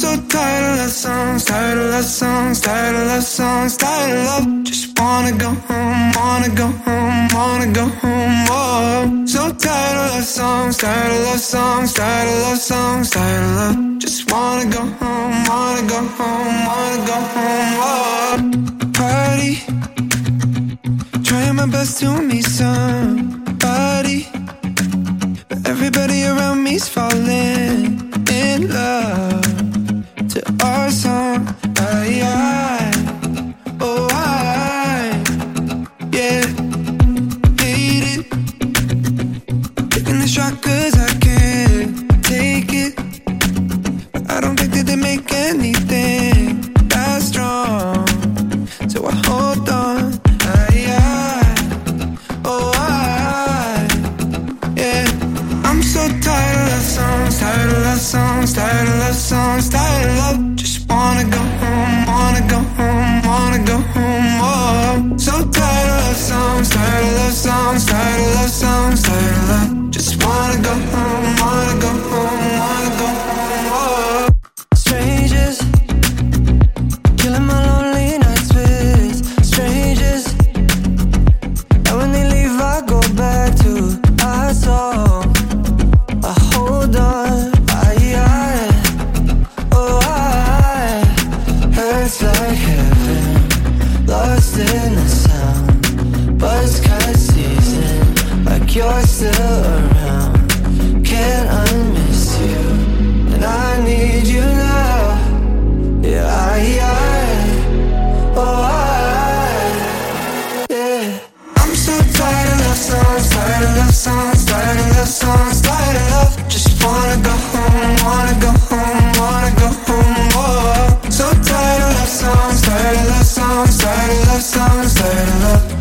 tired of love songs, tired of love songs, tired of love songs, tired of love. Just wanna go home, wanna go home, wanna go home. Oh, so tired of love songs, tired of love songs, tired of love songs, tired of love. Just wanna go home, wanna go home, wanna go home. Oh, party, trying my best to meet somebody, but everybody around me's falling tired of love songs, tired of love songs, tired of love. Just wanna go home, wanna go home, wanna go home. Oh, so tired of love songs, tired of love songs, tired of love songs, in the sound. Buzzcut season, like you're still around. Can't unmiss you, and I need you now. Yeah, I, I, oh, I, yeah. I'm so tired of love songs, tired of love songs, tired of love songs, songs that I love